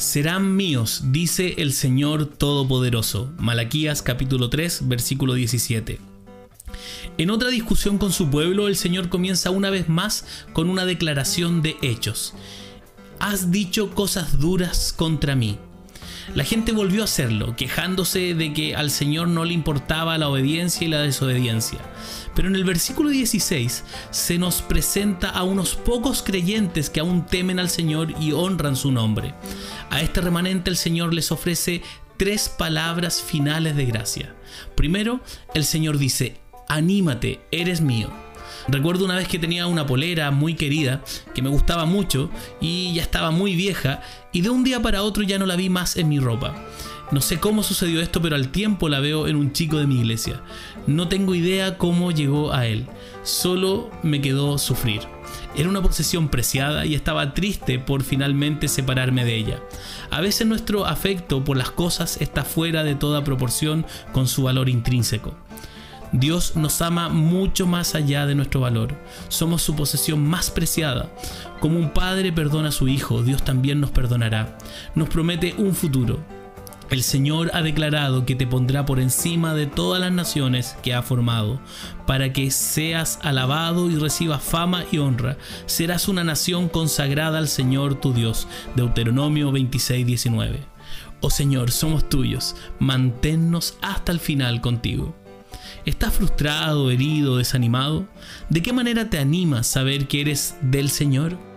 serán míos, dice el Señor Todopoderoso. Malaquías capítulo 3, versículo 17. En otra discusión con su pueblo, el Señor comienza una vez más con una declaración de hechos. Has dicho cosas duras contra mí. La gente volvió a hacerlo, quejándose de que al Señor no le importaba la obediencia y la desobediencia. Pero en el versículo 16 se nos presenta a unos pocos creyentes que aún temen al Señor y honran su nombre. A este remanente el Señor les ofrece tres palabras finales de gracia. Primero, el Señor dice, anímate, eres mío. Recuerdo una vez que tenía una polera muy querida, que me gustaba mucho y ya estaba muy vieja, y de un día para otro ya no la vi más en mi ropa. No sé cómo sucedió esto, pero al tiempo la veo en un chico de mi iglesia. No tengo idea cómo llegó a él, solo me quedó sufrir. Era una posesión preciada y estaba triste por finalmente separarme de ella. A veces nuestro afecto por las cosas está fuera de toda proporción con su valor intrínseco. Dios nos ama mucho más allá de nuestro valor. Somos su posesión más preciada. Como un padre perdona a su hijo, Dios también nos perdonará. Nos promete un futuro. El Señor ha declarado que te pondrá por encima de todas las naciones que ha formado, para que seas alabado y recibas fama y honra. Serás una nación consagrada al Señor tu Dios. Deuteronomio 26, 19. Oh Señor, somos tuyos, manténnos hasta el final contigo. ¿Estás frustrado, herido, desanimado? ¿De qué manera te animas saber que eres del Señor?